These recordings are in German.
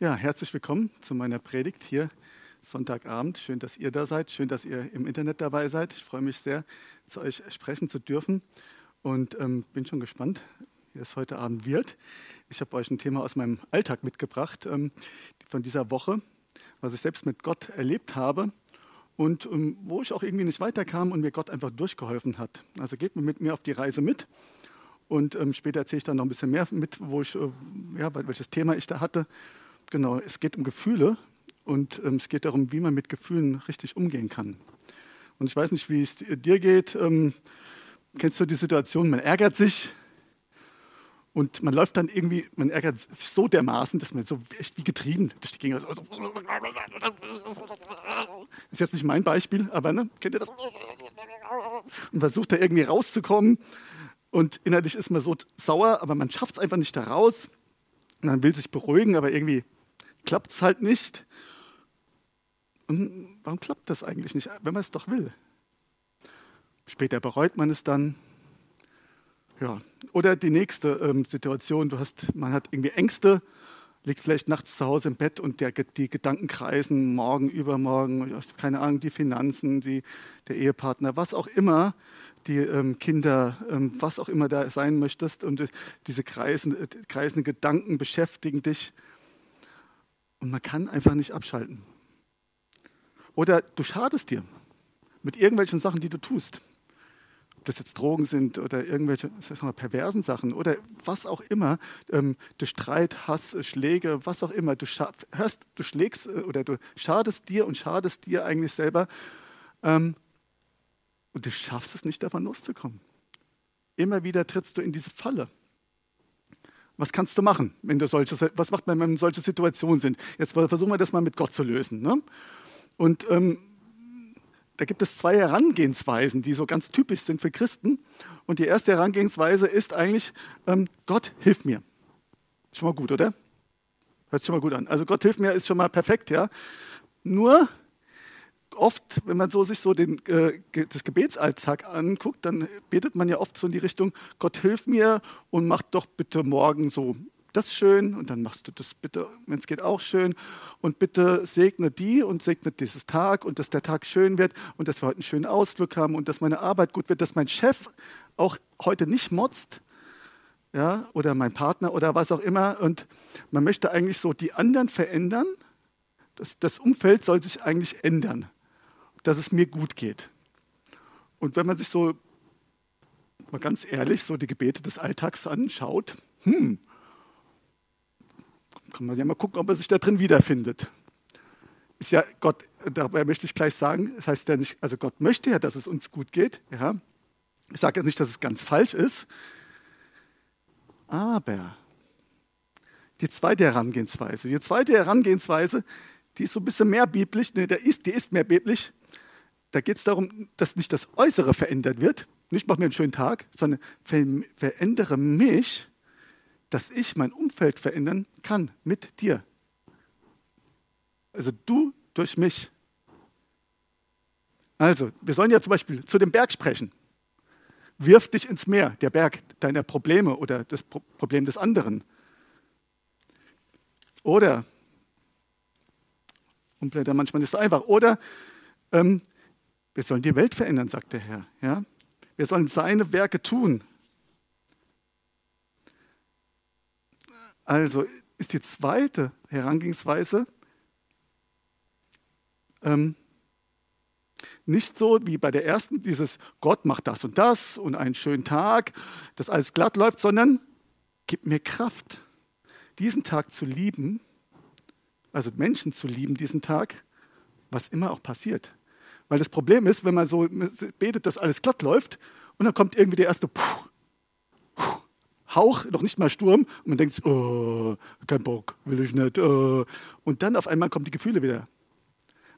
Ja, herzlich willkommen zu meiner Predigt hier Sonntagabend. Schön, dass ihr da seid. Schön, dass ihr im Internet dabei seid. Ich freue mich sehr, zu euch sprechen zu dürfen und ähm, bin schon gespannt, wie es heute Abend wird. Ich habe euch ein Thema aus meinem Alltag mitgebracht ähm, von dieser Woche, was ich selbst mit Gott erlebt habe und ähm, wo ich auch irgendwie nicht weiterkam und mir Gott einfach durchgeholfen hat. Also geht mit mir auf die Reise mit. Und ähm, später erzähle ich dann noch ein bisschen mehr mit, wo ich, äh, ja, welches Thema ich da hatte. Genau, es geht um Gefühle und ähm, es geht darum, wie man mit Gefühlen richtig umgehen kann. Und ich weiß nicht, wie es dir geht. Ähm, kennst du die Situation, man ärgert sich und man läuft dann irgendwie, man ärgert sich so dermaßen, dass man so echt wie getrieben durch die Gegend. Also, ist jetzt nicht mein Beispiel, aber ne, kennt ihr das? Und versucht da irgendwie rauszukommen. Und innerlich ist man so sauer, aber man schafft es einfach nicht da raus. Und man will sich beruhigen, aber irgendwie klappt es halt nicht. Und warum klappt das eigentlich nicht, wenn man es doch will? Später bereut man es dann. Ja. Oder die nächste ähm, Situation, du hast, man hat irgendwie Ängste, liegt vielleicht nachts zu Hause im Bett und der, die Gedanken kreisen, morgen, übermorgen, keine Ahnung, die Finanzen, die, der Ehepartner, was auch immer, die ähm, Kinder, ähm, was auch immer da sein möchtest. Und äh, diese kreisende, äh, kreisenden Gedanken beschäftigen dich. Und man kann einfach nicht abschalten. Oder du schadest dir mit irgendwelchen Sachen, die du tust. Ob das jetzt Drogen sind oder irgendwelche sag mal, perversen Sachen oder was auch immer, ähm, durch Streit, Hass, Schläge, was auch immer. Du, hörst, du schlägst äh, oder du schadest dir und schadest dir eigentlich selber. Ähm, und du schaffst es nicht, davon loszukommen. Immer wieder trittst du in diese Falle. Was kannst du machen, wenn du solche, was macht man, wenn solche Situationen sind? Jetzt versuchen wir das mal mit Gott zu lösen. Ne? Und ähm, da gibt es zwei Herangehensweisen, die so ganz typisch sind für Christen. Und die erste Herangehensweise ist eigentlich, ähm, Gott hilf mir. Schon mal gut, oder? Hört sich schon mal gut an. Also Gott hilf mir ist schon mal perfekt, ja. Nur oft, wenn man so sich so den, äh, das Gebetsalltag anguckt, dann betet man ja oft so in die Richtung, Gott hilf mir und mach doch bitte morgen so das schön und dann machst du das bitte, wenn es geht, auch schön. Und bitte segne die und segne dieses Tag und dass der Tag schön wird und dass wir heute einen schönen Ausflug haben und dass meine Arbeit gut wird, dass mein Chef auch heute nicht motzt, ja, oder mein Partner oder was auch immer. Und man möchte eigentlich so die anderen verändern, das, das Umfeld soll sich eigentlich ändern dass es mir gut geht. Und wenn man sich so mal ganz ehrlich so die Gebete des Alltags anschaut, hm, kann man ja mal gucken, ob man sich da drin wiederfindet. Ist ja Gott, dabei möchte ich gleich sagen, das heißt ja nicht, also Gott möchte ja, dass es uns gut geht. Ja. Ich sage jetzt nicht, dass es ganz falsch ist, aber die zweite Herangehensweise, die zweite Herangehensweise, die ist so ein bisschen mehr biblisch, ne, ist, die ist mehr biblisch, da geht es darum, dass nicht das Äußere verändert wird, nicht mach mir einen schönen Tag, sondern verändere mich, dass ich mein Umfeld verändern kann mit dir. Also du durch mich. Also, wir sollen ja zum Beispiel zu dem Berg sprechen. Wirf dich ins Meer, der Berg deiner Probleme oder das Problem des anderen. Oder, Umfelder manchmal nicht so einfach, oder ähm, wir sollen die Welt verändern, sagt der Herr. Ja? Wir sollen seine Werke tun. Also ist die zweite Herangehensweise ähm, nicht so wie bei der ersten, dieses Gott macht das und das und einen schönen Tag, dass alles glatt läuft, sondern gib mir Kraft, diesen Tag zu lieben, also Menschen zu lieben, diesen Tag, was immer auch passiert. Weil das Problem ist, wenn man so betet, dass alles glatt läuft und dann kommt irgendwie der erste Puh, Puh, Hauch, noch nicht mal Sturm und man denkt, oh, kein Bock, will ich nicht. Oh. Und dann auf einmal kommen die Gefühle wieder.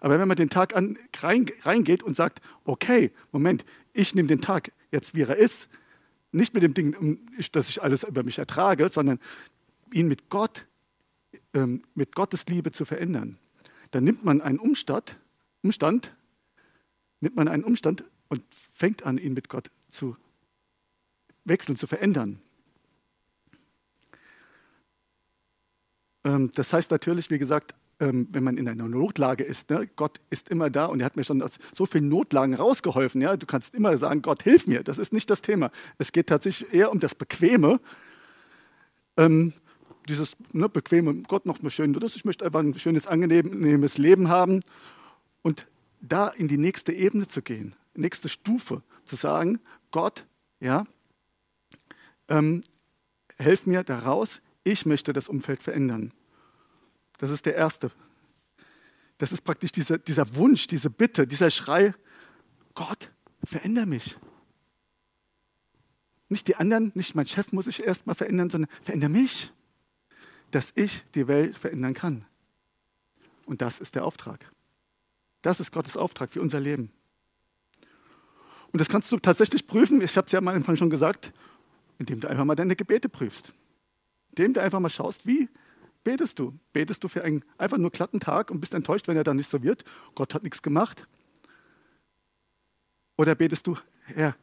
Aber wenn man den Tag an, rein, reingeht und sagt, okay, Moment, ich nehme den Tag jetzt, wie er ist, nicht mit dem Ding, dass ich alles über mich ertrage, sondern ihn mit Gott, ähm, mit Gottes Liebe zu verändern, dann nimmt man einen Umstand, Umstand nimmt man einen Umstand und fängt an, ihn mit Gott zu wechseln, zu verändern. Ähm, das heißt natürlich, wie gesagt, ähm, wenn man in einer Notlage ist, ne, Gott ist immer da und er hat mir schon aus so vielen Notlagen rausgeholfen. Du kannst immer sagen, Gott, hilf mir. Das ist nicht das Thema. Es geht tatsächlich eher um das Bequeme. Ähm, dieses ne, bequeme, Gott macht mir schön ich möchte einfach ein schönes, angenehmes Leben haben. Und da in die nächste Ebene zu gehen, nächste Stufe, zu sagen, Gott, ja, ähm, helf mir daraus, ich möchte das Umfeld verändern. Das ist der erste. Das ist praktisch dieser, dieser Wunsch, diese Bitte, dieser Schrei, Gott, veränder mich. Nicht die anderen, nicht mein Chef muss ich erstmal verändern, sondern veränder mich, dass ich die Welt verändern kann. Und das ist der Auftrag. Das ist Gottes Auftrag für unser Leben. Und das kannst du tatsächlich prüfen, ich habe es ja am Anfang schon gesagt, indem du einfach mal deine Gebete prüfst. Indem du einfach mal schaust, wie betest du? Betest du für einen einfach nur glatten Tag und bist enttäuscht, wenn er dann nicht so wird? Gott hat nichts gemacht. Oder betest du, Herr,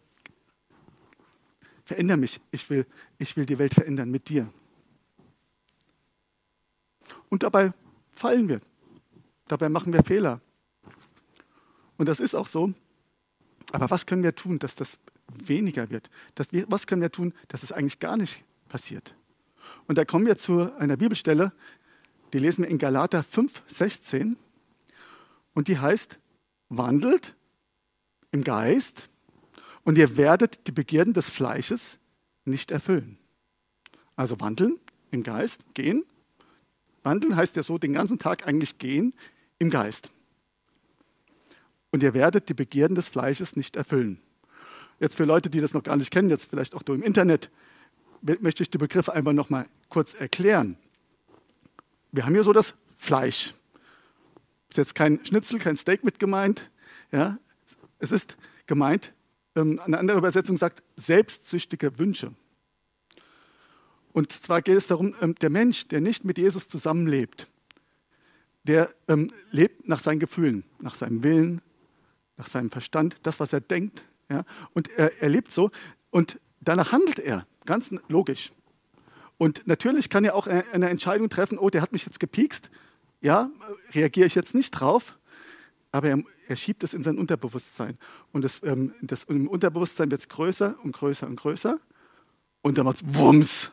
veränder mich, ich will, ich will die Welt verändern mit dir. Und dabei fallen wir, dabei machen wir Fehler. Und das ist auch so. Aber was können wir tun, dass das weniger wird? Wir, was können wir tun, dass es eigentlich gar nicht passiert? Und da kommen wir zu einer Bibelstelle, die lesen wir in Galater 5, 16. Und die heißt, wandelt im Geist und ihr werdet die Begierden des Fleisches nicht erfüllen. Also wandeln im Geist, gehen. Wandeln heißt ja so den ganzen Tag eigentlich gehen im Geist. Und ihr werdet die Begierden des Fleisches nicht erfüllen. Jetzt für Leute, die das noch gar nicht kennen, jetzt vielleicht auch du im Internet, möchte ich die Begriffe einfach noch mal kurz erklären. Wir haben hier so das Fleisch. Ist jetzt kein Schnitzel, kein Steak mit gemeint. Ja? Es ist gemeint, ähm, eine andere Übersetzung sagt, selbstsüchtige Wünsche. Und zwar geht es darum, ähm, der Mensch, der nicht mit Jesus zusammenlebt, der ähm, lebt nach seinen Gefühlen, nach seinem Willen, nach seinem Verstand, das, was er denkt. Ja? Und er, er lebt so und danach handelt er. Ganz logisch. Und natürlich kann er auch eine Entscheidung treffen, oh, der hat mich jetzt gepiekst. Ja, reagiere ich jetzt nicht drauf, aber er, er schiebt es in sein Unterbewusstsein. Und das, ähm, das im Unterbewusstsein wird es größer und größer und größer. Und dann macht es Wumms.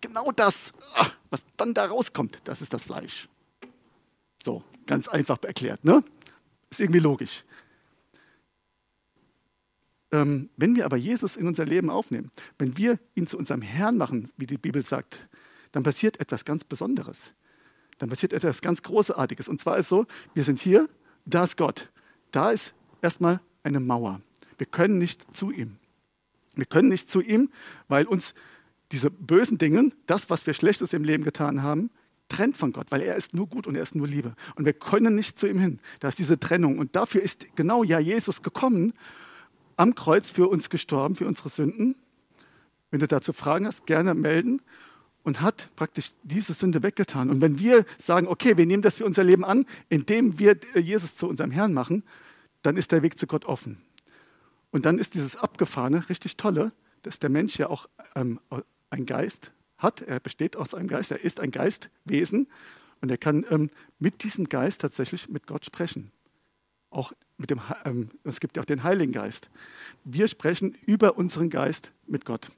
Genau das, ach, was dann da rauskommt, das ist das Fleisch. So, ganz einfach erklärt, ne? Ist irgendwie logisch. Ähm, wenn wir aber Jesus in unser Leben aufnehmen, wenn wir ihn zu unserem Herrn machen, wie die Bibel sagt, dann passiert etwas ganz Besonderes. Dann passiert etwas ganz Großartiges. Und zwar ist so, wir sind hier, da ist Gott. Da ist erstmal eine Mauer. Wir können nicht zu ihm. Wir können nicht zu ihm, weil uns diese bösen Dinge, das, was wir Schlechtes im Leben getan haben, trennt von Gott, weil er ist nur gut und er ist nur Liebe. Und wir können nicht zu ihm hin. Da ist diese Trennung. Und dafür ist genau ja Jesus gekommen am Kreuz für uns gestorben, für unsere Sünden. Wenn du dazu Fragen hast, gerne melden und hat praktisch diese Sünde weggetan. Und wenn wir sagen, okay, wir nehmen das für unser Leben an, indem wir Jesus zu unserem Herrn machen, dann ist der Weg zu Gott offen. Und dann ist dieses Abgefahrene richtig tolle, dass der Mensch ja auch ähm, ein Geist hat. Er besteht aus einem Geist, er ist ein Geistwesen und er kann ähm, mit diesem Geist tatsächlich mit Gott sprechen. Auch mit dem, ähm, es gibt ja auch den Heiligen Geist. Wir sprechen über unseren Geist mit Gott.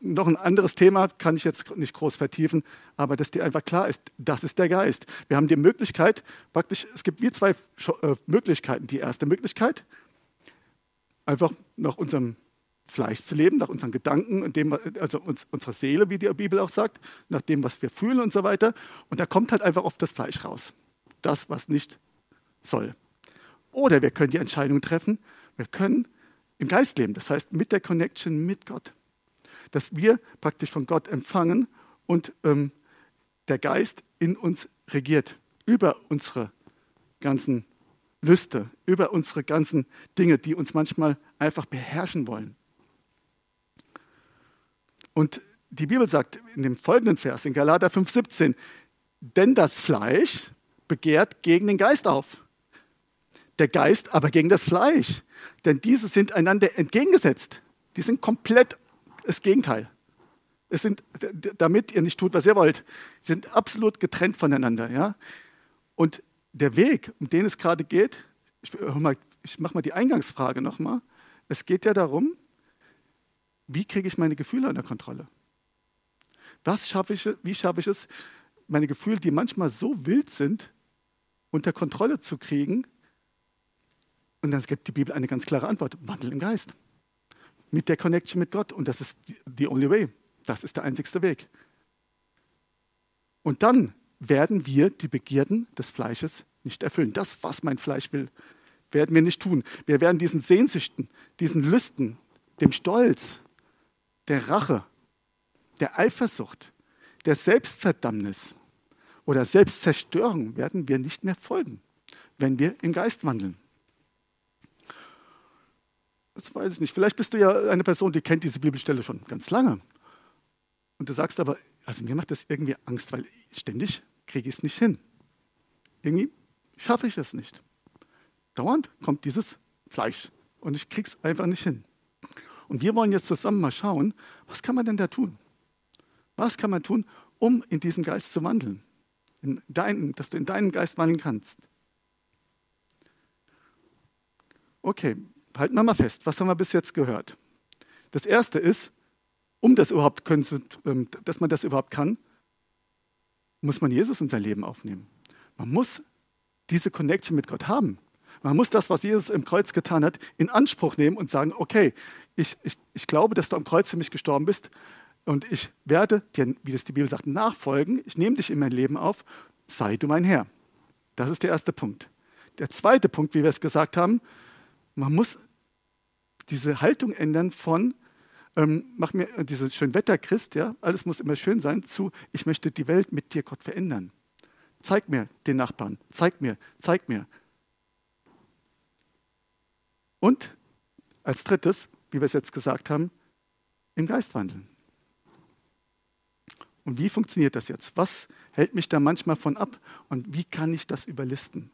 Noch ein anderes Thema kann ich jetzt nicht groß vertiefen, aber dass dir einfach klar ist, das ist der Geist. Wir haben die Möglichkeit, praktisch, es gibt wie zwei äh, Möglichkeiten. Die erste Möglichkeit, einfach nach unserem Fleisch zu leben, nach unseren Gedanken und dem, also uns, unserer Seele, wie die Bibel auch sagt, nach dem, was wir fühlen und so weiter. Und da kommt halt einfach oft das Fleisch raus. Das, was nicht soll. Oder wir können die Entscheidung treffen, wir können im Geist leben, das heißt mit der Connection mit Gott. Dass wir praktisch von Gott empfangen und ähm, der Geist in uns regiert, über unsere ganzen Lüste, über unsere ganzen Dinge, die uns manchmal einfach beherrschen wollen. Und die Bibel sagt in dem folgenden Vers, in Galater 5,17, denn das Fleisch begehrt gegen den Geist auf der Geist aber gegen das Fleisch. Denn diese sind einander entgegengesetzt. Die sind komplett das Gegenteil. Es sind, damit ihr nicht tut, was ihr wollt, sind absolut getrennt voneinander. Ja? Und der Weg, um den es gerade geht, ich, ich mache mal die Eingangsfrage nochmal. Es geht ja darum, wie kriege ich meine Gefühle unter Kontrolle? Was schaffe ich, wie schaffe ich es, meine Gefühle, die manchmal so wild sind, unter Kontrolle zu kriegen? Und dann gibt die Bibel eine ganz klare Antwort: Wandel im Geist. Mit der Connection mit Gott. Und das ist the only way. Das ist der einzigste Weg. Und dann werden wir die Begierden des Fleisches nicht erfüllen. Das, was mein Fleisch will, werden wir nicht tun. Wir werden diesen Sehnsüchten, diesen Lüsten, dem Stolz, der Rache, der Eifersucht, der Selbstverdammnis oder Selbstzerstörung werden wir nicht mehr folgen, wenn wir im Geist wandeln. Das weiß ich nicht. Vielleicht bist du ja eine Person, die kennt diese Bibelstelle schon ganz lange. Und du sagst aber, also mir macht das irgendwie Angst, weil ständig kriege ich es nicht hin. Irgendwie schaffe ich es nicht. Dauernd kommt dieses Fleisch und ich kriege es einfach nicht hin. Und wir wollen jetzt zusammen mal schauen, was kann man denn da tun? Was kann man tun, um in diesen Geist zu wandeln? In deinen, dass du in deinen Geist wandeln kannst. Okay, halten wir mal fest. Was haben wir bis jetzt gehört? Das erste ist, um das überhaupt können, ähm, dass man das überhaupt kann, muss man Jesus in sein Leben aufnehmen. Man muss diese Connection mit Gott haben. Man muss das, was Jesus im Kreuz getan hat, in Anspruch nehmen und sagen, okay, ich, ich, ich glaube, dass du am Kreuz für mich gestorben bist und ich werde dir, wie das die Bibel sagt, nachfolgen. Ich nehme dich in mein Leben auf, sei du mein Herr. Das ist der erste Punkt. Der zweite Punkt, wie wir es gesagt haben, man muss diese Haltung ändern von, ähm, mach mir diese schön Wetterchrist, ja, alles muss immer schön sein, zu, ich möchte die Welt mit dir, Gott, verändern. Zeig mir den Nachbarn, zeig mir, zeig mir. Und als drittes, wie wir es jetzt gesagt haben, im Geist wandeln. Und wie funktioniert das jetzt? Was hält mich da manchmal von ab? Und wie kann ich das überlisten?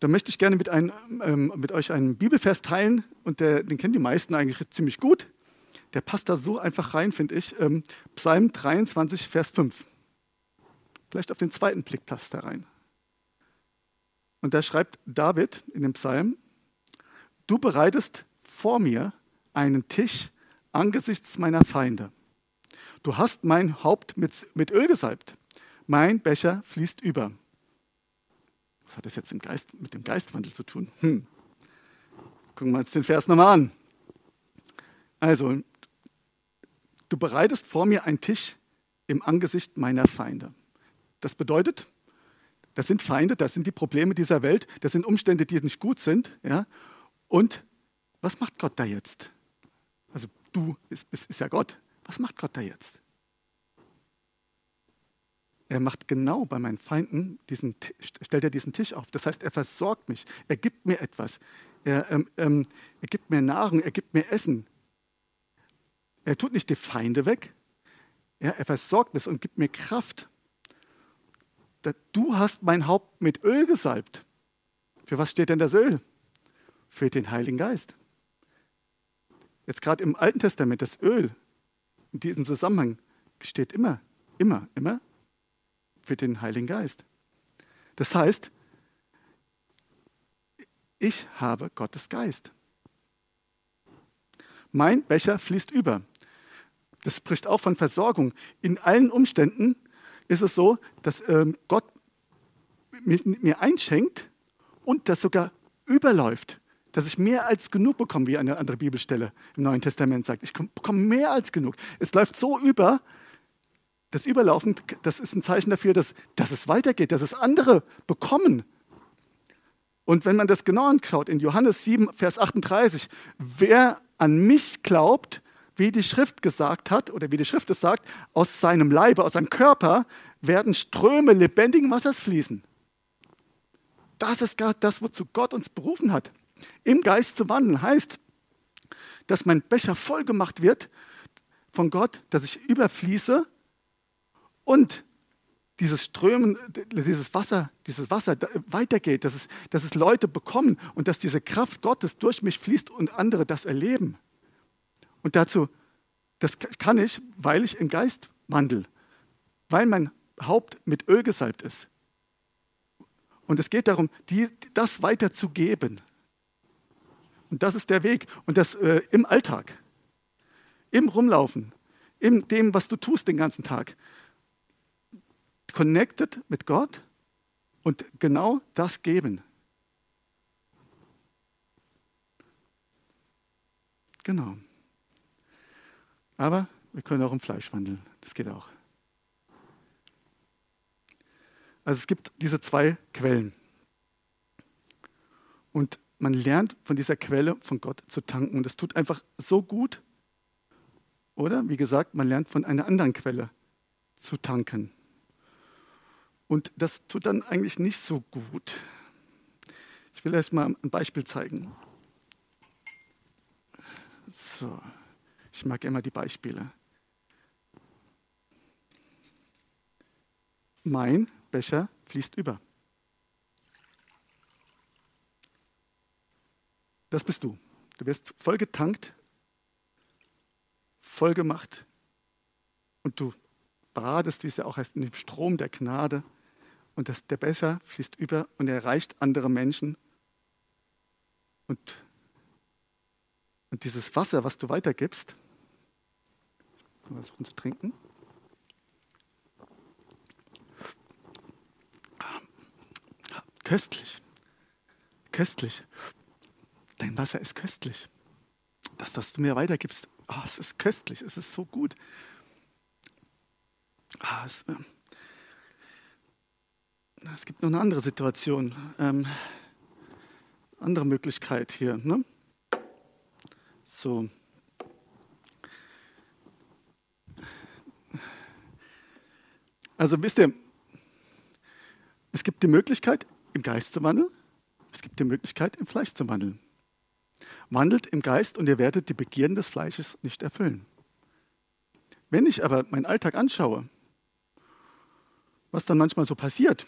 Da möchte ich gerne mit, ein, ähm, mit euch einen Bibelvers teilen und der, den kennen die meisten eigentlich ziemlich gut. Der passt da so einfach rein, finde ich. Ähm, Psalm 23, Vers 5. Vielleicht auf den zweiten Blick passt er rein. Und da schreibt David in dem Psalm, du bereitest vor mir einen Tisch angesichts meiner Feinde. Du hast mein Haupt mit, mit Öl gesalbt. Mein Becher fließt über. Was hat das jetzt Geist, mit dem Geistwandel zu tun? Hm. Gucken wir uns den Vers nochmal an. Also, du bereitest vor mir einen Tisch im Angesicht meiner Feinde. Das bedeutet, das sind Feinde, das sind die Probleme dieser Welt, das sind Umstände, die nicht gut sind. Ja? Und was macht Gott da jetzt? Also du ist, ist, ist ja Gott. Was macht Gott da jetzt? Er macht genau bei meinen Feinden diesen, stellt er diesen Tisch auf. Das heißt, er versorgt mich. Er gibt mir etwas. Er, ähm, ähm, er gibt mir Nahrung. Er gibt mir Essen. Er tut nicht die Feinde weg. Ja, er versorgt mich und gibt mir Kraft. Du hast mein Haupt mit Öl gesalbt. Für was steht denn das Öl? Für den Heiligen Geist. Jetzt gerade im Alten Testament, das Öl in diesem Zusammenhang steht immer, immer, immer für den Heiligen Geist. Das heißt, ich habe Gottes Geist. Mein Becher fließt über. Das spricht auch von Versorgung. In allen Umständen ist es so, dass ähm, Gott mir einschenkt und das sogar überläuft. Dass ich mehr als genug bekomme, wie eine andere Bibelstelle im Neuen Testament sagt. Ich bekomme mehr als genug. Es läuft so über, das Überlaufen, das ist ein Zeichen dafür, dass, dass es weitergeht, dass es andere bekommen. Und wenn man das genau anschaut, in Johannes 7, Vers 38, wer an mich glaubt, wie die Schrift gesagt hat, oder wie die Schrift es sagt, aus seinem Leibe, aus seinem Körper werden Ströme lebendigen Wassers fließen. Das ist gerade das, wozu Gott uns berufen hat. Im Geist zu wandeln heißt, dass mein Becher voll gemacht wird von Gott, dass ich überfließe und dieses Strömen, dieses Wasser, dieses Wasser weitergeht, dass es, dass es Leute bekommen und dass diese Kraft Gottes durch mich fließt und andere das erleben. Und dazu Das kann ich, weil ich im Geist wandle, weil mein Haupt mit Öl gesalbt ist. Und es geht darum, die, das weiterzugeben. Und das ist der Weg. Und das äh, im Alltag, im Rumlaufen, in dem, was du tust den ganzen Tag. Connected mit Gott und genau das geben. Genau. Aber wir können auch im Fleisch wandeln. Das geht auch. Also es gibt diese zwei Quellen. Und man lernt von dieser Quelle von Gott zu tanken. Und es tut einfach so gut. Oder, wie gesagt, man lernt von einer anderen Quelle zu tanken. Und das tut dann eigentlich nicht so gut. Ich will erst mal ein Beispiel zeigen. So. Ich mag immer die Beispiele. Mein Becher fließt über. Das bist du. Du wirst voll getankt, voll gemacht und du badest, wie es ja auch heißt, in dem Strom der Gnade und das, der Becher fließt über und erreicht andere Menschen und, und dieses Wasser, was du weitergibst, versuchen zu trinken. Köstlich. Köstlich. Dein Wasser ist köstlich. Das, das du mir weitergibst, oh, es ist köstlich, es ist so gut. Ah, es, äh, es, gibt noch eine andere Situation, ähm, andere Möglichkeit hier. Ne? So. Also wisst ihr, es gibt die Möglichkeit, im Geist zu wandeln. Es gibt die Möglichkeit, im Fleisch zu wandeln. Wandelt im Geist und ihr werdet die Begierden des Fleisches nicht erfüllen. Wenn ich aber meinen Alltag anschaue, was dann manchmal so passiert,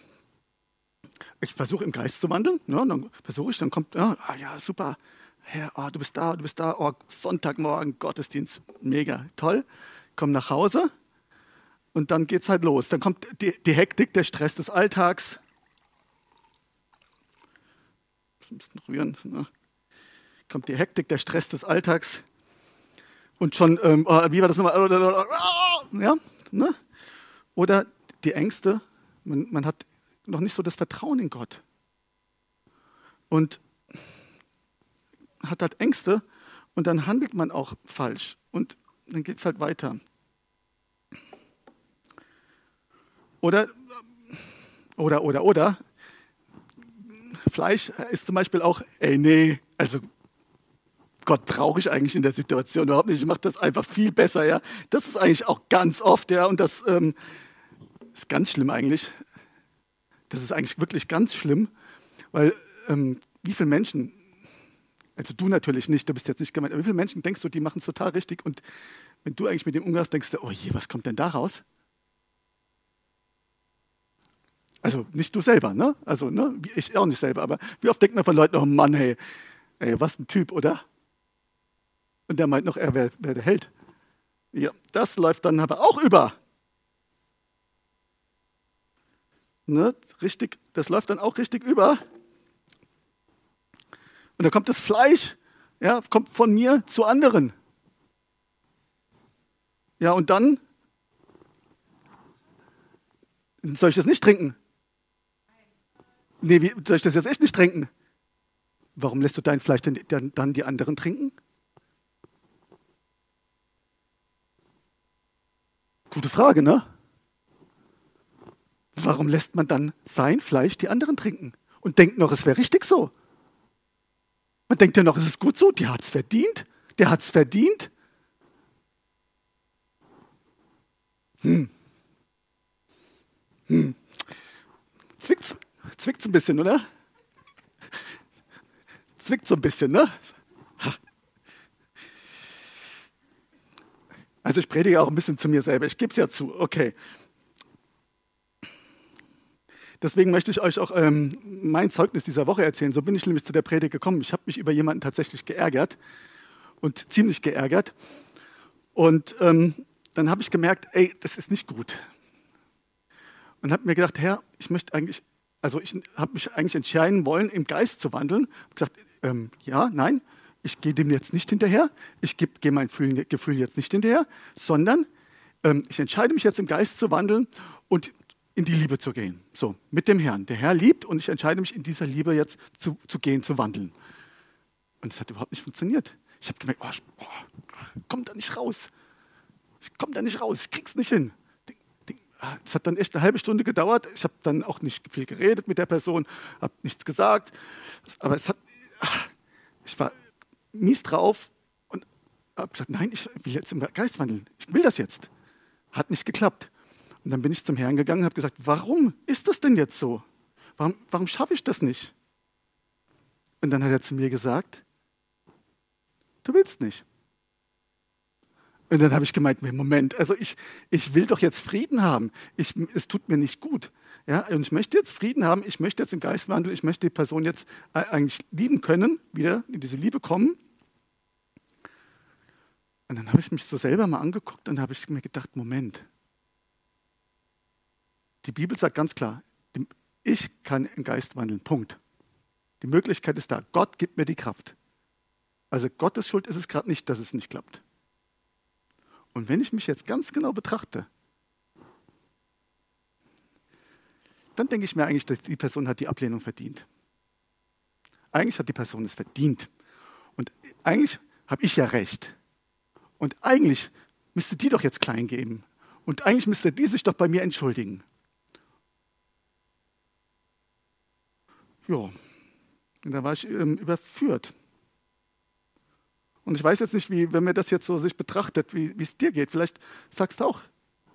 ich versuche im Geist zu wandeln, ja, dann versuche ich, dann kommt, ja, ah, ja super, Herr, oh, du bist da, du bist da, oh, Sonntagmorgen, Gottesdienst, mega, toll. Komm nach Hause und dann geht es halt los. Dann kommt die, die Hektik, der Stress des Alltags, ein bisschen rühren. Ne? Kommt die Hektik, der Stress des Alltags. Und schon, ähm, oh, wie war das nochmal? Ja, ne? Oder die Ängste. Man, man hat noch nicht so das Vertrauen in Gott. Und hat halt Ängste und dann handelt man auch falsch. Und dann geht es halt weiter. Oder, oder, oder, oder, Fleisch ist zum Beispiel auch, ey, nee, also Gott brauche ich eigentlich in der Situation überhaupt nicht. Ich mache das einfach viel besser, ja. Das ist eigentlich auch ganz oft, ja, und das ähm, ist ganz schlimm eigentlich. Das ist eigentlich wirklich ganz schlimm, weil ähm, wie viele Menschen, also du natürlich nicht, du bist jetzt nicht gemeint, aber wie viele Menschen denkst du, die machen es total richtig und wenn du eigentlich mit dem umgehst, denkst du, oh je, was kommt denn da raus? Also nicht du selber, ne? Also ne? ich auch nicht selber, aber wie oft denkt man von Leuten, oh Mann, hey, ey, was ein Typ, oder? Und der meint noch, er wäre wär der Held. Ja, das läuft dann aber auch über. Ne? Richtig, das läuft dann auch richtig über. Und da kommt das Fleisch, ja, kommt von mir zu anderen. Ja, und dann soll ich das nicht trinken? nee, wie, soll ich das jetzt echt nicht trinken? Warum lässt du dein Fleisch denn, dann, dann die anderen trinken? Gute Frage, ne? Warum lässt man dann sein Fleisch die anderen trinken und denkt noch, es wäre richtig so? Man denkt ja noch, es ist gut so, die es verdient, der hat es verdient. Hm. Hm. Zwickt's, Zwickt ein bisschen, oder? Zwickt so ein bisschen, ne? Also ich predige auch ein bisschen zu mir selber. Ich gebe es ja zu. Okay. Deswegen möchte ich euch auch ähm, mein Zeugnis dieser Woche erzählen. So bin ich nämlich zu der Predigt gekommen. Ich habe mich über jemanden tatsächlich geärgert und ziemlich geärgert. Und ähm, dann habe ich gemerkt, ey, das ist nicht gut. Und habe mir gedacht, Herr, ich möchte eigentlich, also ich habe mich eigentlich entscheiden wollen, im Geist zu wandeln. Ich gesagt, ähm, ja, nein, ich gehe dem jetzt nicht hinterher, ich gehe meinen Gefühlen jetzt nicht hinterher, sondern ähm, ich entscheide mich jetzt im Geist zu wandeln und in die Liebe zu gehen. So, mit dem Herrn. Der Herr liebt und ich entscheide mich in dieser Liebe jetzt zu, zu gehen, zu wandeln. Und es hat überhaupt nicht funktioniert. Ich habe gemerkt, oh, oh, komm da nicht raus. Ich komme da nicht raus, ich krieg's nicht hin. Ah, es hat dann echt eine halbe Stunde gedauert. Ich habe dann auch nicht viel geredet mit der Person, habe nichts gesagt. Aber es hat, ach, ich war mies drauf und habe gesagt, nein, ich will jetzt im Geist wandeln. Ich will das jetzt. Hat nicht geklappt. Und dann bin ich zum Herrn gegangen und habe gesagt, warum ist das denn jetzt so? Warum, warum schaffe ich das nicht? Und dann hat er zu mir gesagt, du willst nicht. Und dann habe ich gemeint, Moment, also ich, ich will doch jetzt Frieden haben. Ich, es tut mir nicht gut. Ja, und ich möchte jetzt Frieden haben, ich möchte jetzt im Geist wandeln, ich möchte die Person jetzt eigentlich lieben können, wieder in diese Liebe kommen. Und dann habe ich mich so selber mal angeguckt und habe ich mir gedacht, Moment. Die Bibel sagt ganz klar, ich kann im Geist wandeln, Punkt. Die Möglichkeit ist da. Gott gibt mir die Kraft. Also Gottes Schuld ist es gerade nicht, dass es nicht klappt. Und wenn ich mich jetzt ganz genau betrachte, dann denke ich mir eigentlich, dass die Person hat die Ablehnung verdient. Eigentlich hat die Person es verdient. Und eigentlich habe ich ja recht. Und eigentlich müsste die doch jetzt klein geben. Und eigentlich müsste die sich doch bei mir entschuldigen. Ja, und da war ich ähm, überführt. Und ich weiß jetzt nicht, wie, wenn man das jetzt so sich betrachtet, wie es dir geht. Vielleicht sagst du auch,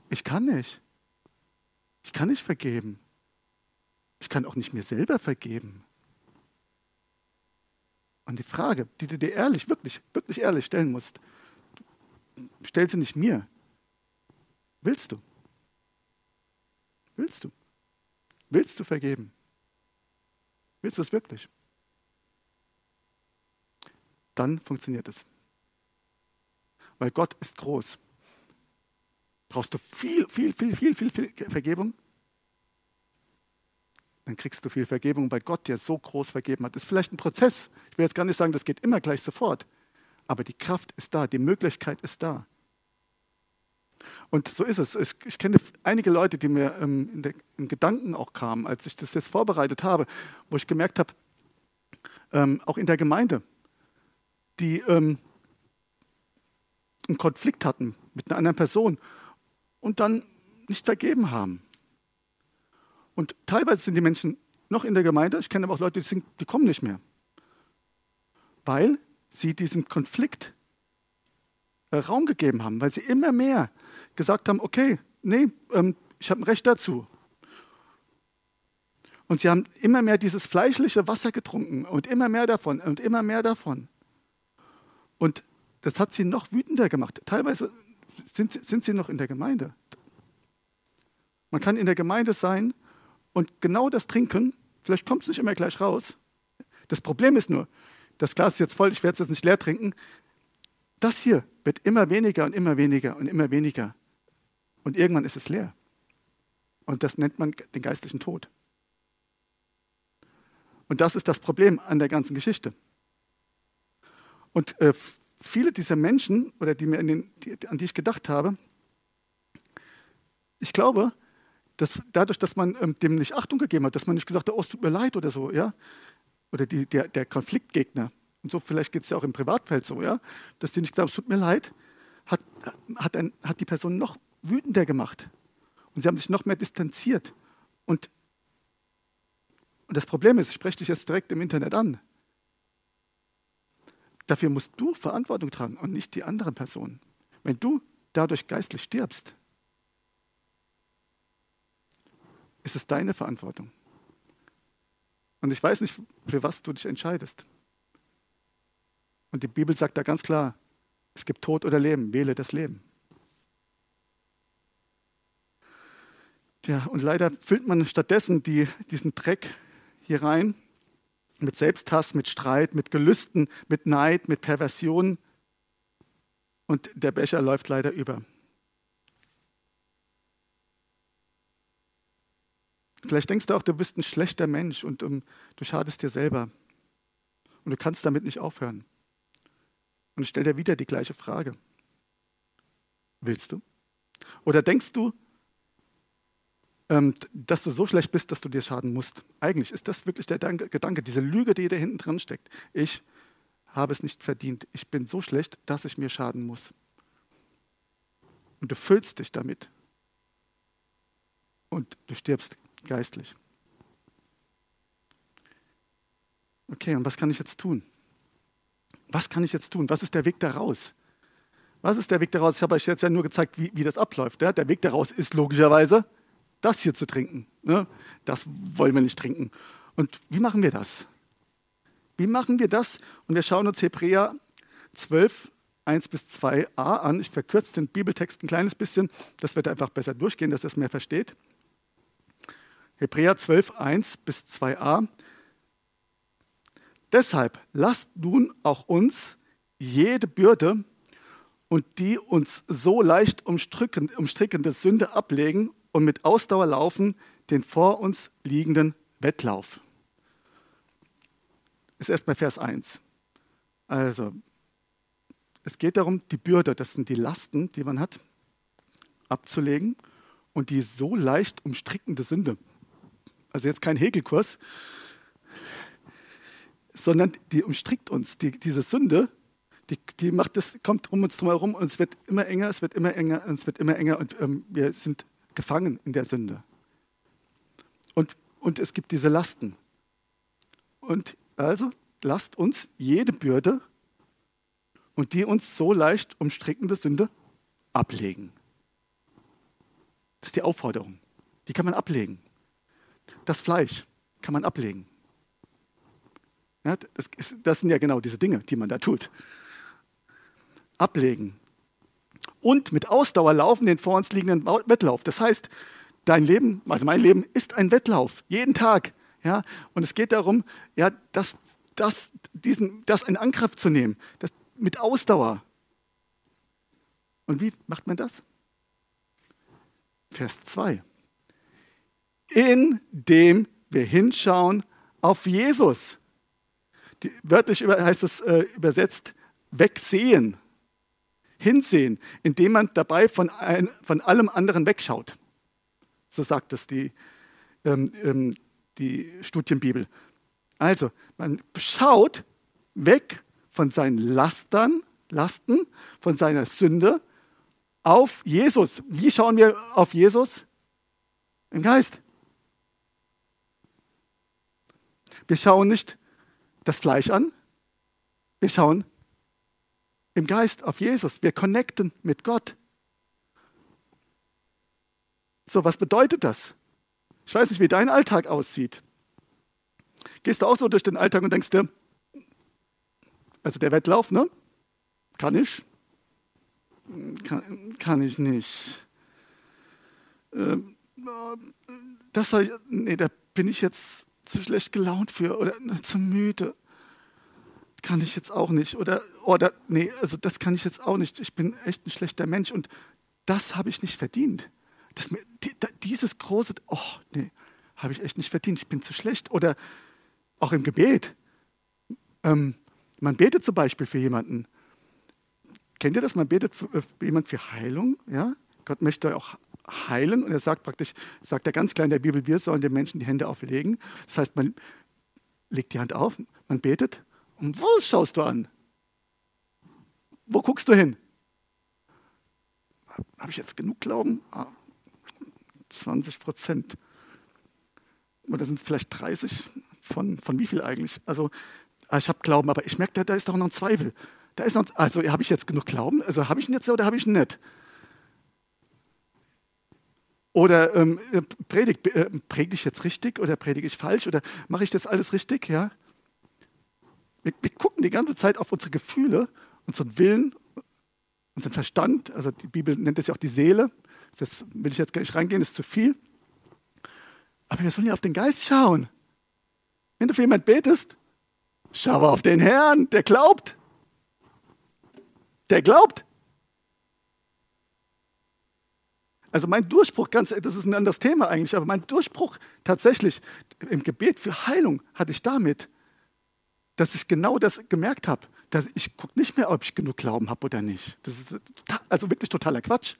ich kann nicht. Ich kann nicht vergeben. Ich kann auch nicht mir selber vergeben. Und die Frage, die du dir ehrlich, wirklich, wirklich ehrlich stellen musst, stell sie nicht mir. Willst du? Willst du? Willst du vergeben? Willst du es wirklich? dann funktioniert es. Weil Gott ist groß. Brauchst du viel, viel, viel, viel, viel, viel Vergebung? Dann kriegst du viel Vergebung, weil Gott dir so groß vergeben hat. Das ist vielleicht ein Prozess. Ich will jetzt gar nicht sagen, das geht immer gleich sofort. Aber die Kraft ist da, die Möglichkeit ist da. Und so ist es. Ich, kenne einige Leute, die mir ähm, in, der, in, Gedanken auch kamen, als ich das jetzt vorbereitet habe, wo ich gemerkt habe, ähm, auch in der Gemeinde, die ähm, einen Konflikt hatten mit einer anderen Person und dann nicht vergeben haben. Und teilweise sind die Menschen noch in der Gemeinde, ich kenne aber auch Leute, die, sind, die kommen nicht mehr, weil sie diesem Konflikt äh, Raum gegeben haben, weil sie immer mehr gesagt haben, okay, nee, ähm, ich habe ein Recht dazu. Und sie haben immer mehr dieses fleischliche Wasser getrunken und immer mehr davon und immer mehr davon. Und das hat sie noch wütender gemacht. Teilweise sind sind sie noch in der Gemeinde. Man kann in der Gemeinde sein und genau das trinken. Vielleicht kommt es nicht immer gleich raus. Das Problem ist nur, das Glas ist jetzt voll, ich werde es jetzt nicht leer trinken. Das hier wird immer weniger und immer weniger und immer weniger. Und irgendwann ist es leer. Und das nennt man den geistlichen Tod. Und das ist das Problem an der ganzen Geschichte. Und äh, viele dieser Menschen, oder die mir den, die, an die ich gedacht habe, ich glaube, dass dadurch, dass man ähm, dem nicht Achtung gegeben hat, dass man nicht gesagt hat, oh, es tut mir leid oder so, ja, oder die, der, der Konfliktgegner, und so vielleicht geht es ja auch im Privatfeld so, ja, dass die nicht gesagt haben, es tut mir leid, hat, hat, ein, hat die Person noch wütender gemacht. Und sie haben sich noch mehr distanziert. Und, und das Problem ist, ich spreche dich jetzt direkt im Internet an. Dafür musst du Verantwortung tragen und nicht die andere Person. Wenn du dadurch geistlich stirbst, ist es deine Verantwortung. Und ich weiß nicht, für was du dich entscheidest. Und die Bibel sagt da ganz klar, es gibt Tod oder Leben, wähle das Leben. Ja, und leider füllt man stattdessen die, diesen Dreck hier rein mit Selbsthass, mit Streit, mit Gelüsten, mit Neid, mit Perversion. und der Becher läuft leider über. Vielleicht denkst du auch, du bist ein schlechter Mensch und um, du schadest dir selber. Und du kannst damit nicht aufhören. Und ich stelle dir wieder die gleiche Frage. Willst du? Oder denkst du, ähm, dass du so schlecht bist, dass du dir schaden musst? Eigentlich ist das wirklich der Gedanke, diese Lüge, die da hinten drin steckt. Ich habe es nicht verdient. Ich bin so schlecht, dass ich mir schaden muss. Und du füllst dich damit. Und du stirbst geistlich. Okay, und was kann ich jetzt tun? Was kann ich jetzt tun? Was ist der Weg daraus? Was ist der Weg daraus? Ich habe euch jetzt ja nur gezeigt, wie, wie das abläuft. Ja? Der Weg daraus ist logischerweise, das hier zu trinken. Ne? Das wollen wir nicht trinken. Und wie machen wir das? Wie machen wir das? Und wir schauen uns Hebräer 12, 1 bis 2a an. Ich verkürze den Bibeltext ein kleines bisschen, das wird einfach besser durchgehen, dass ihr es mehr versteht. Hebräer 12, 1 bis 2a. Deshalb lasst nun auch uns jede Bürde und die uns so leicht umstrickende Sünde ablegen und mit Ausdauer laufen den vor uns liegenden Wettlauf. Ist erst bei Vers 1. Also, es geht darum, die Bürde, das sind die Lasten, die man hat, abzulegen und die so leicht umstrickende Sünde also jetzt kein Hegelkurs, sondern die umstrickt uns. Die, diese Sünde, die, die macht das, kommt um uns herum und es wird immer enger, es wird immer enger und es wird immer enger und ähm, wir sind gefangen in der Sünde. Und, und es gibt diese Lasten. Und also lasst uns jede Bürde und die uns so leicht umstrickende Sünde ablegen. Das ist die Aufforderung. Die kann man ablegen das Fleisch kann man ablegen. Ja, das, das sind ja genau diese Dinge, die man da tut. Ablegen. Und mit Ausdauer laufen den vor uns liegenden Wettlauf. Das heißt, dein Leben, also mein Leben ist ein Wettlauf, jeden Tag. Ja? Und es geht darum, ja, das, das, diesen, das in Angriff zu nehmen, das, mit Ausdauer. Und wie macht man das? Vers 2 indem wir hinschauen auf Jesus. Die, wörtlich heißt es äh, übersetzt wegsehen, hinsehen, indem man dabei von, ein, von allem anderen wegschaut. So sagt es die, ähm, ähm, die Studienbibel. Also, man schaut weg von seinen Lastern, Lasten, von seiner Sünde auf Jesus. Wie schauen wir auf Jesus? Im Geist. Wir schauen nicht das Fleisch an, wir schauen im Geist auf Jesus. Wir connecten mit Gott. So, was bedeutet das? Ich weiß nicht, wie dein Alltag aussieht. Gehst du auch so durch den Alltag und denkst dir, also der Wettlauf, ne? Kann ich? Kann, kann ich nicht. Ähm, das soll ich, nee, da bin ich jetzt zu schlecht gelaunt für oder zu müde. Kann ich jetzt auch nicht. Oder, oder, nee, also das kann ich jetzt auch nicht. Ich bin echt ein schlechter Mensch und das habe ich nicht verdient. Das, dieses große, oh, nee, habe ich echt nicht verdient. Ich bin zu schlecht. Oder auch im Gebet. Ähm, man betet zum Beispiel für jemanden. Kennt ihr das? Man betet für, für jemanden für Heilung. Ja? Gott möchte auch heilen. Und er sagt praktisch, sagt er ganz klar in der Bibel, wir sollen den Menschen die Hände auflegen. Das heißt, man legt die Hand auf, man betet. Und wo schaust du an? Wo guckst du hin? Habe ich jetzt genug Glauben? Ah, 20 Prozent. Oder sind es vielleicht 30? Von, von wie viel eigentlich? Also, ah, ich habe Glauben, aber ich merke, da, da ist doch noch ein Zweifel. Da ist noch, also habe ich jetzt genug Glauben? Also habe ich ihn jetzt oder habe ich ihn nicht? Oder ähm, äh, äh, predige ich jetzt richtig oder predige ich falsch oder mache ich das alles richtig? Ja? Wir, wir, gucken die ganze Zeit auf unsere Gefühle, unseren Willen, unseren Verstand. Also die Bibel nennt es ja auch die Seele. Das will ich jetzt gar nicht reingehen, das ist zu viel. Aber wir sollen ja auf den Geist schauen. Wenn du für jemanden betest, schau auf den Herrn, der glaubt. Der glaubt. Also mein Durchbruch, ganz, das ist ein anderes Thema eigentlich, aber mein Durchbruch tatsächlich im Gebet für Heilung hatte ich damit, dass ich genau das gemerkt habe. Dass ich gucke nicht mehr, ob ich genug Glauben habe oder nicht. Das ist also wirklich totaler Quatsch.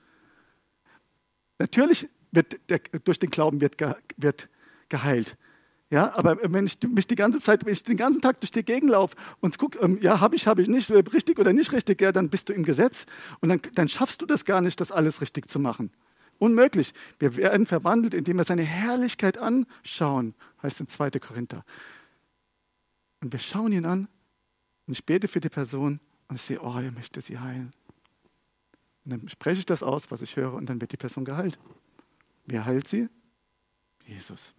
Natürlich wird der, durch den Glauben wird, wird geheilt. Ja, aber wenn ich mich die ganze Zeit, wenn ich den ganzen Tag durch die Gegend laufe und gucke, ähm, ja, habe ich, habe ich nicht, richtig oder nicht richtig, ja, dann bist du im Gesetz und dann, dann schaffst du das gar nicht, das alles richtig zu machen. Unmöglich. Wir werden verwandelt, indem wir seine Herrlichkeit anschauen, heißt in 2. Korinther. Und wir schauen ihn an und ich bete für die Person und ich sehe, oh, er möchte sie heilen. Und dann spreche ich das aus, was ich höre, und dann wird die Person geheilt. Wer heilt sie? Jesus.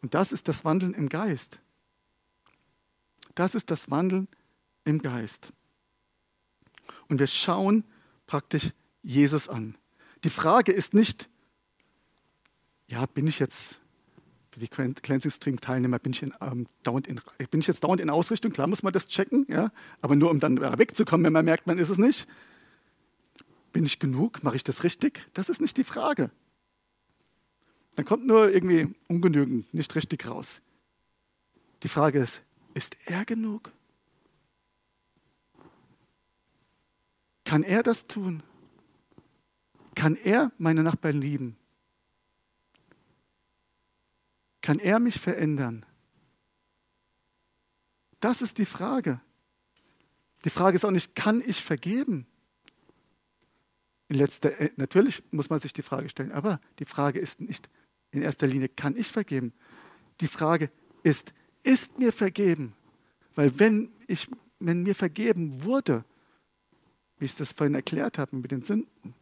Und das ist das Wandeln im Geist. Das ist das Wandeln im Geist. Und wir schauen praktisch Jesus an. Die Frage ist nicht, ja, bin ich jetzt für die Cleansing Stream Teilnehmer, bin ich, in, ähm, dauernd in, bin ich jetzt dauernd in Ausrichtung? Klar muss man das checken, ja, aber nur um dann wegzukommen, wenn man merkt, man ist es nicht. Bin ich genug? Mache ich das richtig? Das ist nicht die Frage. Dann kommt nur irgendwie ungenügend, nicht richtig raus. Die Frage ist, ist er genug? Kann er das tun? Kann er meine Nachbarn lieben? Kann er mich verändern? Das ist die Frage. Die Frage ist auch nicht, kann ich vergeben? In letzter, äh, natürlich muss man sich die Frage stellen, aber die Frage ist nicht, in erster Linie, kann ich vergeben? Die Frage ist, ist mir vergeben? Weil wenn, ich, wenn mir vergeben wurde, wie ich das vorhin erklärt habe mit den Sünden,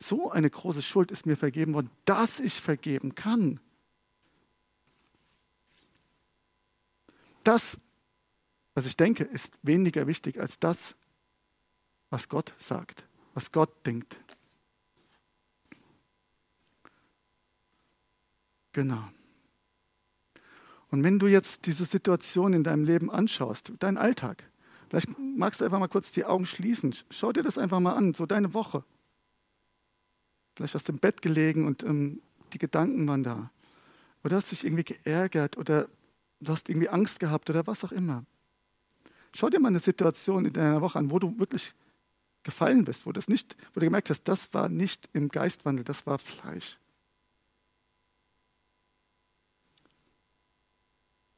so eine große Schuld ist mir vergeben worden, dass ich vergeben kann. Das, was ich denke, ist weniger wichtig als das, was Gott sagt, was Gott denkt. Genau. Und wenn du jetzt diese Situation in deinem Leben anschaust, deinen Alltag, vielleicht magst du einfach mal kurz die Augen schließen. Schau dir das einfach mal an, so deine Woche. Vielleicht hast du im Bett gelegen und ähm, die Gedanken waren da. Oder hast dich irgendwie geärgert oder du hast irgendwie Angst gehabt oder was auch immer. Schau dir mal eine Situation in deiner Woche an, wo du wirklich gefallen bist, wo, das nicht, wo du gemerkt hast, das war nicht im Geistwandel, das war Fleisch.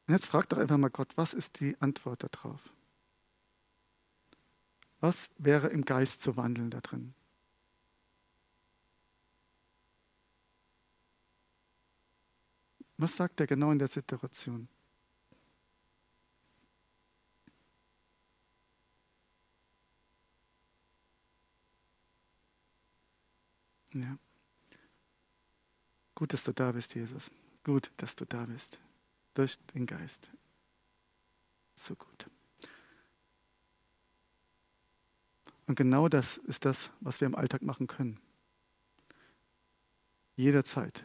Und jetzt frag doch einfach mal Gott, was ist die Antwort darauf? Was wäre im Geist zu wandeln da drin? Was sagt er genau in der Situation? Ja. Gut, dass du da bist, Jesus. Gut, dass du da bist durch den Geist. So gut. Und genau das ist das, was wir im Alltag machen können. Jederzeit.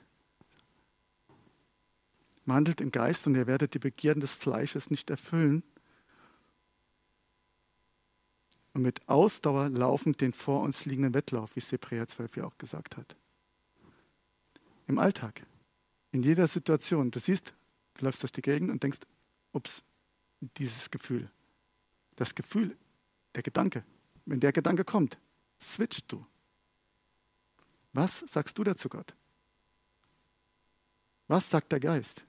Wandelt im Geist und ihr werdet die Begierden des Fleisches nicht erfüllen. Und mit Ausdauer laufen den vor uns liegenden Wettlauf, wie es Hebräer 12 ja auch gesagt hat. Im Alltag, in jeder Situation. Du siehst, Du läufst durch die Gegend und denkst, ups, dieses Gefühl. Das Gefühl, der Gedanke. Wenn der Gedanke kommt, switcht du. Was sagst du dazu, Gott? Was sagt der Geist?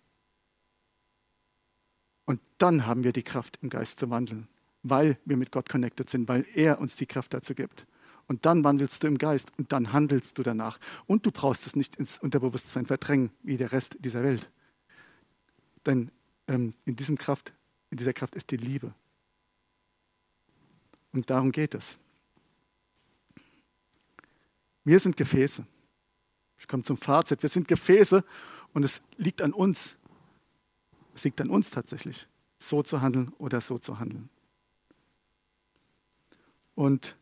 Und dann haben wir die Kraft, im Geist zu wandeln, weil wir mit Gott connected sind, weil er uns die Kraft dazu gibt. Und dann wandelst du im Geist und dann handelst du danach. Und du brauchst es nicht ins Unterbewusstsein verdrängen, wie der Rest dieser Welt. Denn ähm, in, diesem Kraft, in dieser Kraft ist die Liebe. Und darum geht es. Wir sind Gefäße. Ich komme zum Fazit. Wir sind Gefäße und es liegt an uns. Es liegt an uns tatsächlich, so zu handeln oder so zu handeln. Und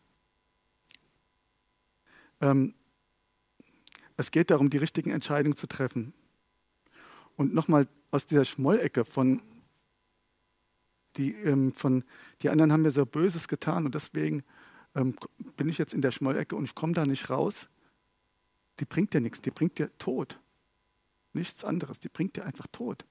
ähm, es geht darum, die richtigen Entscheidungen zu treffen. Und nochmal aus dieser Schmollecke von die, ähm, von, die anderen haben mir so Böses getan und deswegen ähm, bin ich jetzt in der Schmollecke und ich komme da nicht raus, die bringt dir nichts, die bringt dir Tod. Nichts anderes, die bringt dir einfach Tod.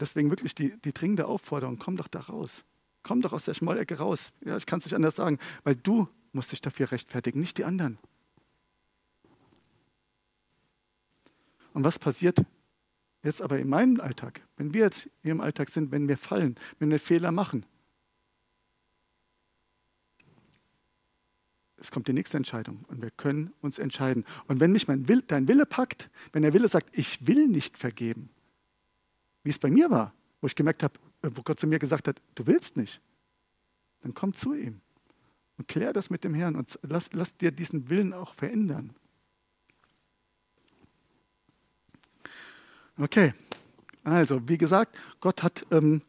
Deswegen wirklich die, die dringende Aufforderung, komm doch da raus. Komm doch aus der Schmollecke raus. Ja, ich kann es nicht anders sagen, weil du musst dich dafür rechtfertigen, nicht die anderen. Und was passiert jetzt aber in meinem Alltag, wenn wir jetzt hier im Alltag sind, wenn wir fallen, wenn wir Fehler machen? Es kommt die nächste Entscheidung und wir können uns entscheiden. Und wenn mich mein Will, dein Wille packt, wenn der Wille sagt, ich will nicht vergeben, wie es bei mir war, wo ich gemerkt habe, äh, wo Gott zu mir gesagt hat, du willst nicht, dann komm zu ihm und klär das mit dem Herrn und lass, lass dir diesen Willen auch verändern. Okay, also wie gesagt, Gott hat ähm,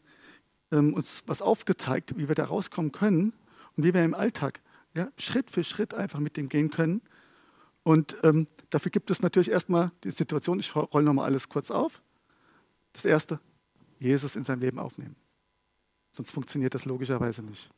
ähm, uns was aufgezeigt, wie wir da rauskommen können und wie wir im Alltag ja, Schritt für Schritt einfach mit dem gehen können. Und ähm, dafür gibt es natürlich erstmal die Situation, ich rolle nochmal alles kurz auf. Das Erste, Jesus in sein Leben aufnehmen. Sonst funktioniert das logischerweise nicht.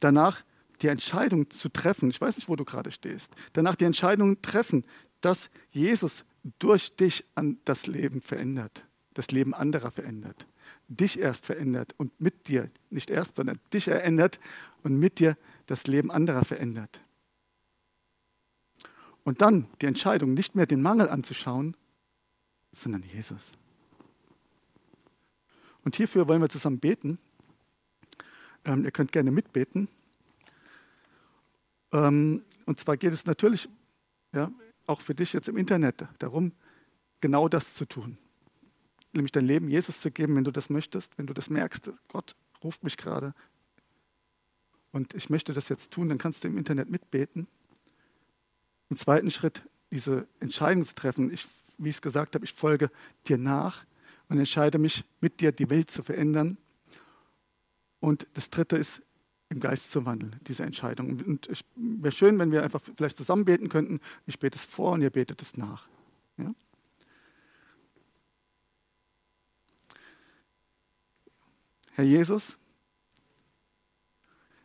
Danach die Entscheidung zu treffen, ich weiß nicht, wo du gerade stehst, danach die Entscheidung treffen, dass Jesus durch dich an das Leben verändert, das Leben anderer verändert, dich erst verändert und mit dir, nicht erst, sondern dich verändert und mit dir das Leben anderer verändert. Und dann die Entscheidung, nicht mehr den Mangel anzuschauen, sondern Jesus. Und hierfür wollen wir zusammen beten. Ähm, ihr könnt gerne mitbeten. Ähm, und zwar geht es natürlich ja, auch für dich jetzt im Internet darum, genau das zu tun. Nämlich dein Leben Jesus zu geben, wenn du das möchtest, wenn du das merkst, Gott ruft mich gerade und ich möchte das jetzt tun, dann kannst du im Internet mitbeten. Im zweiten Schritt diese Entscheidung zu treffen. Ich, wie ich es gesagt habe, ich folge dir nach und entscheide mich, mit dir die Welt zu verändern. Und das dritte ist, im Geist zu wandeln, diese Entscheidung. Und es wäre schön, wenn wir einfach vielleicht zusammen beten könnten. Ich bete es vor und ihr betet es nach. Ja? Herr Jesus,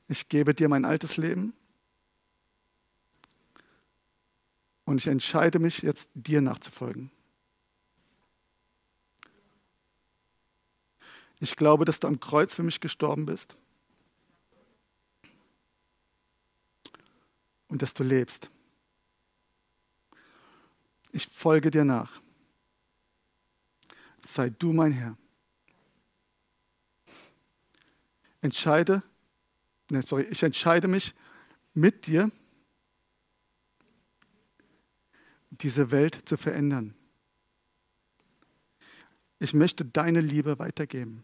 ich gebe dir mein altes Leben und ich entscheide mich jetzt, dir nachzufolgen. Ich glaube, dass du am Kreuz für mich gestorben bist und dass du lebst. Ich folge dir nach. Sei du mein Herr. Entscheide, ne, sorry, ich entscheide mich mit dir, diese Welt zu verändern. Ich möchte deine Liebe weitergeben.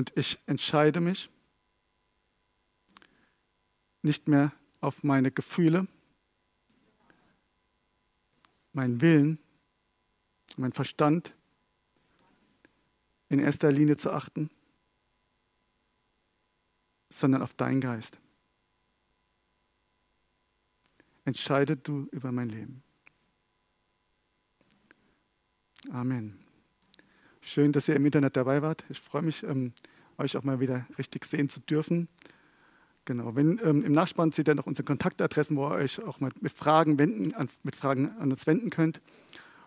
Und ich entscheide mich nicht mehr auf meine Gefühle, meinen Willen, meinen Verstand in erster Linie zu achten, sondern auf deinen Geist. Entscheide du über mein Leben. Amen. Schön, dass ihr im Internet dabei wart. Ich freue mich, ähm, euch auch mal wieder richtig sehen zu dürfen. Genau, wenn, ähm, im Nachspann seht ihr noch unsere Kontaktadressen, wo ihr euch auch mal mit Fragen, wenden, an, mit Fragen an uns wenden könnt.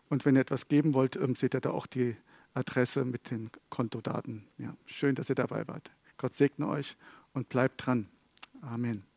Und wenn ihr etwas geben wollt, ähm, seht ihr da auch die Adresse mit den Kontodaten. Ja, schön, dass ihr dabei wart. Gott segne euch und bleibt dran. Amen.